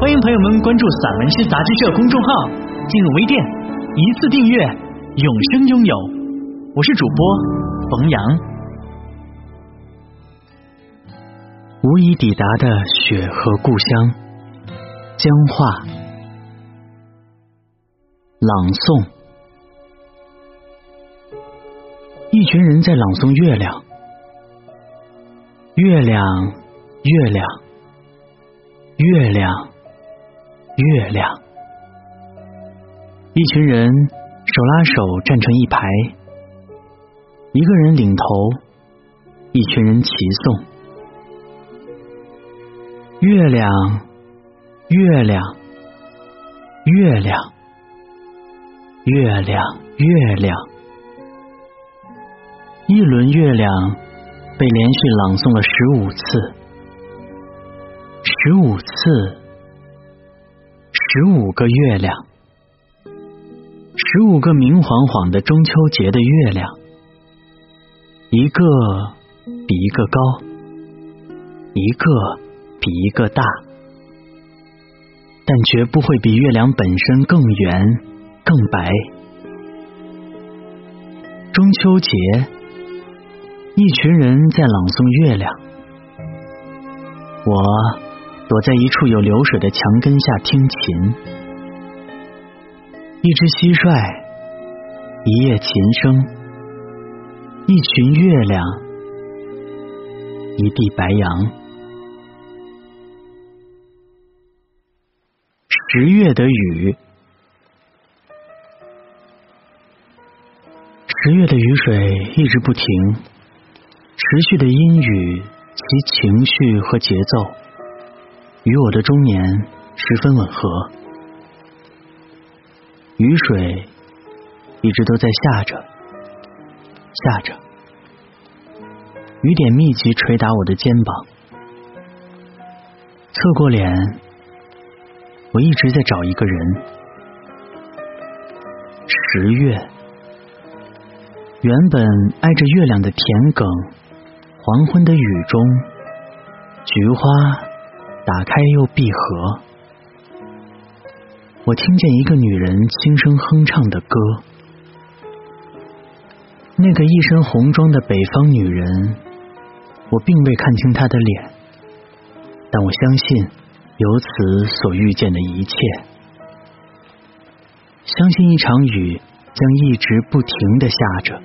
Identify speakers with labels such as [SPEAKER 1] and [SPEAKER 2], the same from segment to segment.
[SPEAKER 1] 欢迎朋友们关注散文诗杂志社公众号，进入微店一次订阅，永生拥有。我是主播冯阳。无以抵达的雪和故乡，江化，朗诵。一群人在朗诵月亮，月亮，月亮，月亮。月亮，一群人手拉手站成一排，一个人领头，一群人齐颂。月亮，月亮，月亮，月亮，月亮，一轮月亮被连续朗诵了十五次，十五次。十五个月亮，十五个明晃晃的中秋节的月亮，一个比一个高，一个比一个大，但绝不会比月亮本身更圆、更白。中秋节，一群人在朗诵月亮，我。躲在一处有流水的墙根下听琴，一只蟋蟀，一夜琴声，一群月亮，一地白杨。十月的雨，十月的雨水一直不停，持续的阴雨其情绪和节奏。与我的中年十分吻合，雨水一直都在下着，下着，雨点密集捶打我的肩膀。侧过脸，我一直在找一个人。十月，原本挨着月亮的田埂，黄昏的雨中，菊花。打开又闭合，我听见一个女人轻声哼唱的歌。那个一身红装的北方女人，我并未看清她的脸，但我相信由此所遇见的一切，相信一场雨将一直不停的下着，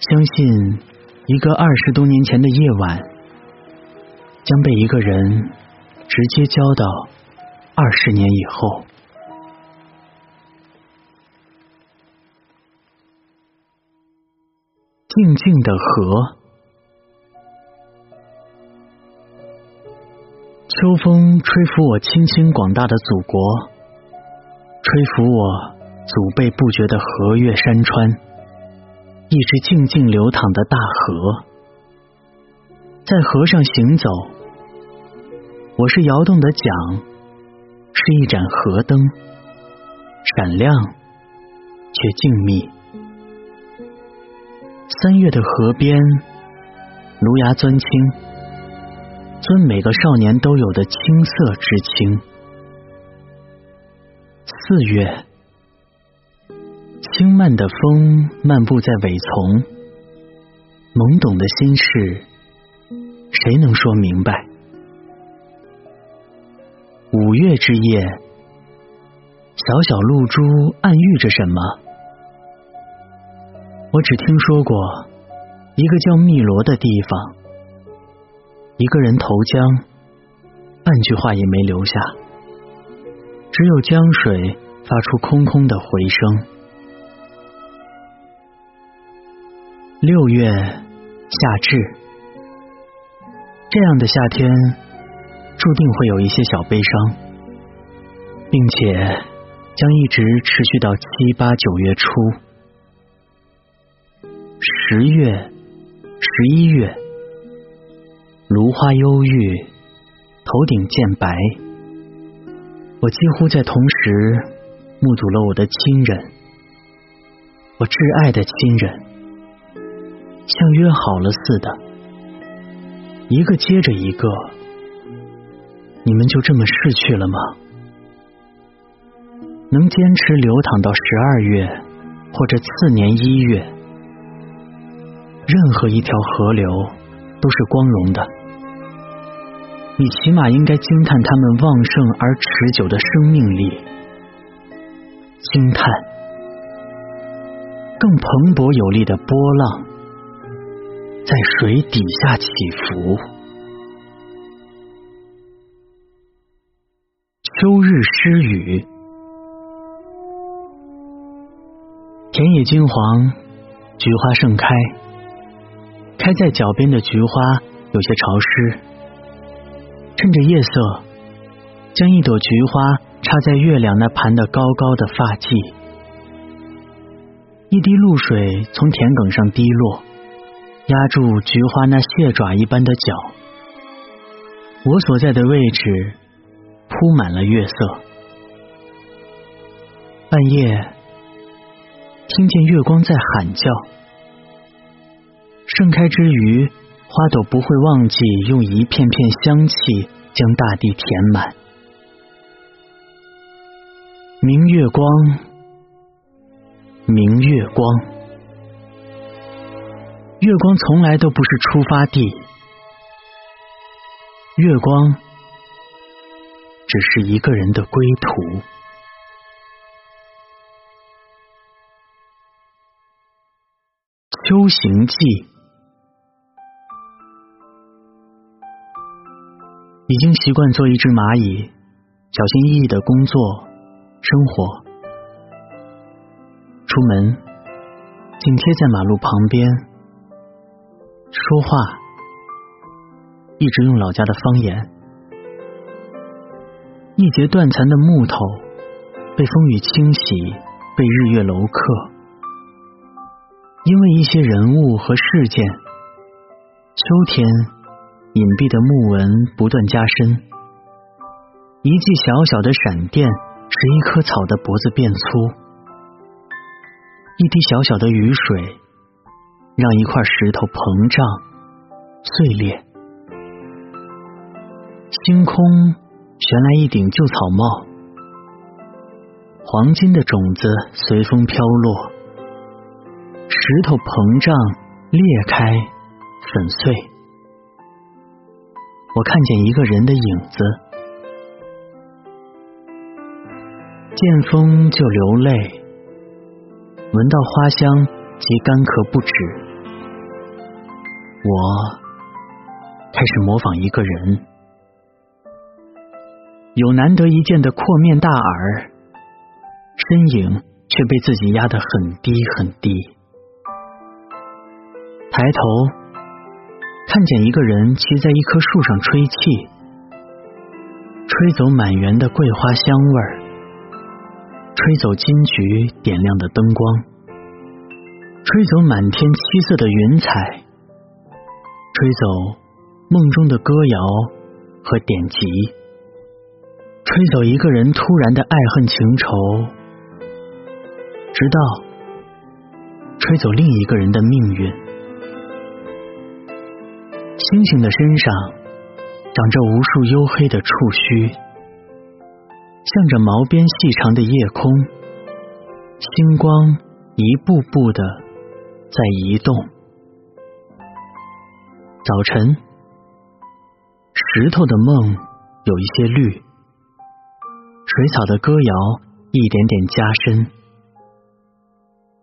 [SPEAKER 1] 相信一个二十多年前的夜晚。将被一个人直接交到二十年以后。静静的河，秋风吹拂我青青广大的祖国，吹拂我祖辈不绝的河岳山川，一直静静流淌的大河，在河上行走。我是摇动的桨，是一盏河灯，闪亮却静谧。三月的河边，芦芽钻青，钻每个少年都有的青涩之青。四月，轻慢的风漫步在苇丛，懵懂的心事，谁能说明白？五月之夜，小小露珠暗喻着什么？我只听说过一个叫汨罗的地方，一个人投江，半句话也没留下，只有江水发出空空的回声。六月夏至，这样的夏天。注定会有一些小悲伤，并且将一直持续到七八九月初。十月、十一月，芦花忧郁，头顶渐白。我几乎在同时目睹了我的亲人，我挚爱的亲人，像约好了似的，一个接着一个，你们就这么逝去了吗？能坚持流淌到十二月或者次年一月？任何一条河流都是光荣的，你起码应该惊叹它们旺盛而持久的生命力，惊叹更蓬勃有力的波浪在水底下起伏。秋日诗雨，田野金黄，菊花盛开。开在脚边的菊花有些潮湿，趁着夜色，将一朵菊花插在月亮那盘的高高的发髻。一滴露水从田埂上滴落，压住菊花那蟹爪一般的脚。我所在的位置铺满了月色。半夜，听见月光在喊叫。盛开之余，花朵不会忘记用一片片香气将大地填满。明月光，明月光，月光从来都不是出发地，月光只是一个人的归途。秋行记。已经习惯做一只蚂蚁，小心翼翼的工作、生活。出门，紧贴在马路旁边，说话，一直用老家的方言。一节断残的木头，被风雨清洗，被日月镂刻。因为一些人物和事件，秋天。隐蔽的木纹不断加深，一记小小的闪电使一棵草的脖子变粗，一滴小小的雨水让一块石头膨胀碎裂，星空悬来一顶旧草帽，黄金的种子随风飘落，石头膨胀裂开粉碎。我看见一个人的影子，见风就流泪，闻到花香即干咳不止。我开始模仿一个人，有难得一见的阔面大耳，身影却被自己压得很低很低，抬头。看见一个人骑在一棵树上吹气，吹走满园的桂花香味儿，吹走金菊点亮的灯光，吹走满天七色的云彩，吹走梦中的歌谣和典籍，吹走一个人突然的爱恨情仇，直到吹走另一个人的命运。星星的身上长着无数黝黑的触须，向着毛边细长的夜空，星光一步步的在移动。早晨，石头的梦有一些绿，水草的歌谣一点点加深。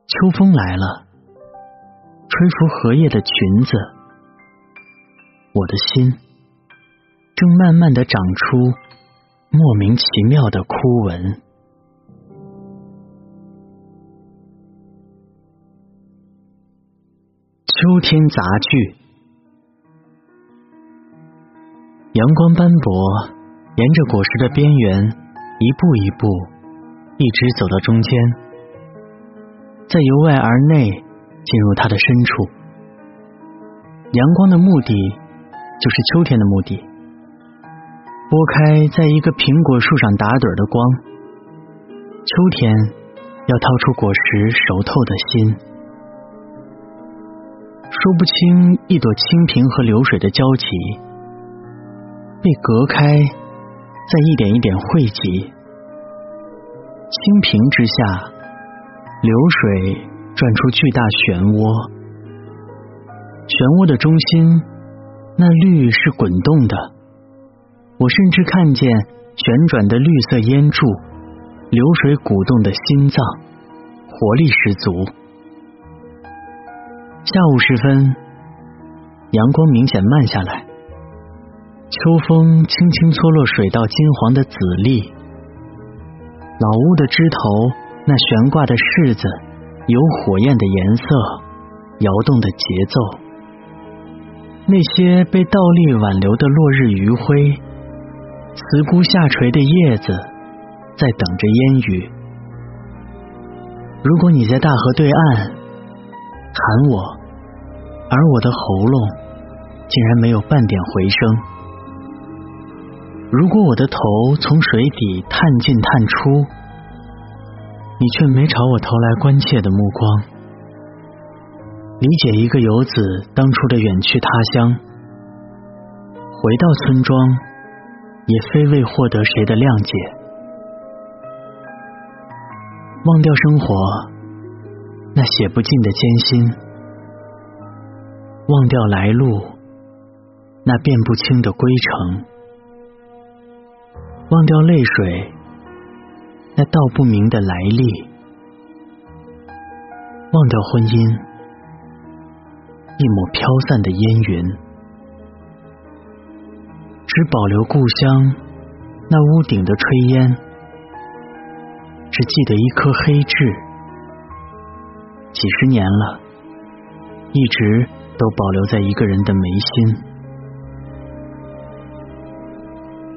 [SPEAKER 1] 秋风来了，吹拂荷叶的裙子。我的心正慢慢的长出莫名其妙的枯纹。秋天杂剧，阳光斑驳，沿着果实的边缘一步一步，一直走到中间，再由外而内进入它的深处。阳光的目的，就是秋天的目的。拨开在一个苹果树上打盹的光，秋天要掏出果实熟透的心。说不清一朵清萍和流水的交集，被隔开，再一点一点汇集。清萍之下，流水转出巨大漩涡，漩涡的中心，那绿是滚动的。我甚至看见旋转的绿色烟柱，流水鼓动的心脏，活力十足。下午时分，阳光明显慢下来，秋风轻轻搓落水稻金黄的籽粒，老屋的枝头那悬挂的柿子，有火焰的颜色，摇动的节奏，那些被倒立挽留的落日余晖。慈菇下垂的叶子在等着烟雨。如果你在大河对岸喊我，而我的喉咙竟然没有半点回声；如果我的头从水底探进探出，你却没朝我投来关切的目光。理解一个游子当初的远去他乡，回到村庄。也非为获得谁的谅解，忘掉生活那写不尽的艰辛，忘掉来路那辨不清的归程，忘掉泪水那道不明的来历，忘掉婚姻一抹飘散的烟云。只保留故乡那屋顶的炊烟，只记得一颗黑痣，几十年了，一直都保留在一个人的眉心，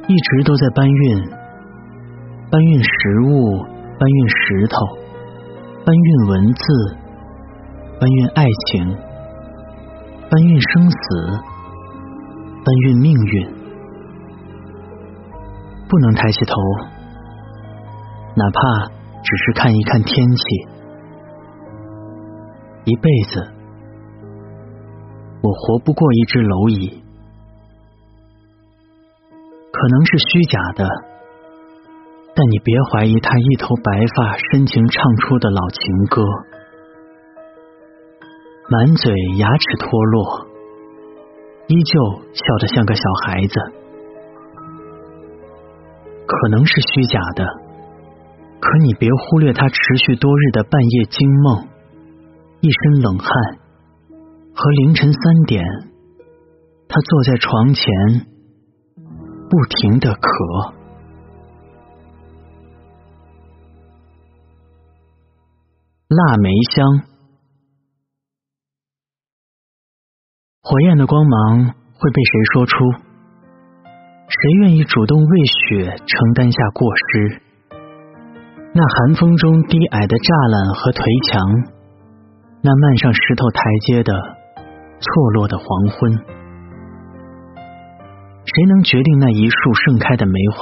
[SPEAKER 1] 一直都在搬运，搬运食物，搬运石头，搬运文字，搬运爱情，搬运生死，搬运命运。不能抬起头，哪怕只是看一看天气。一辈子，我活不过一只蝼蚁。可能是虚假的，但你别怀疑他一头白发深情唱出的老情歌。满嘴牙齿脱落，依旧笑得像个小孩子。可能是虚假的，可你别忽略他持续多日的半夜惊梦，一身冷汗，和凌晨三点，他坐在床前不停的咳。腊梅香，火焰的光芒会被谁说出？谁愿意主动为雪承担下过失？那寒风中低矮的栅栏和颓墙，那漫上石头台阶的错落的黄昏，谁能决定那一束盛开的梅花，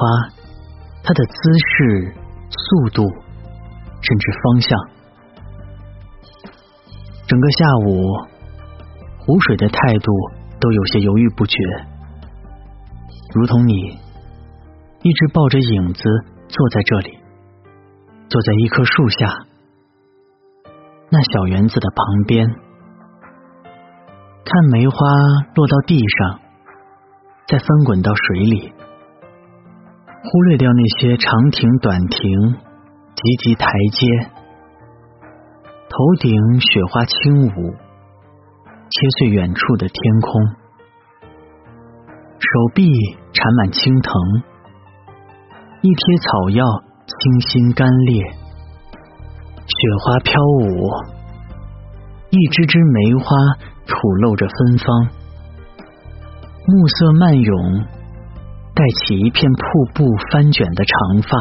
[SPEAKER 1] 它的姿势、速度，甚至方向？整个下午，湖水的态度都有些犹豫不决。如同你一直抱着影子坐在这里，坐在一棵树下，那小园子的旁边，看梅花落到地上，再翻滚到水里，忽略掉那些长亭短亭、级级台阶，头顶雪花轻舞，切碎远处的天空。手臂缠满青藤，一贴草药清新干裂，雪花飘舞，一枝枝梅花吐露着芬芳，暮色漫涌，带起一片瀑布翻卷的长发。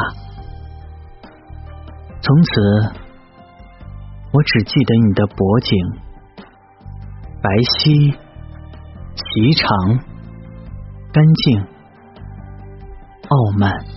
[SPEAKER 1] 从此，我只记得你的脖颈白皙、颀长、干净、傲慢。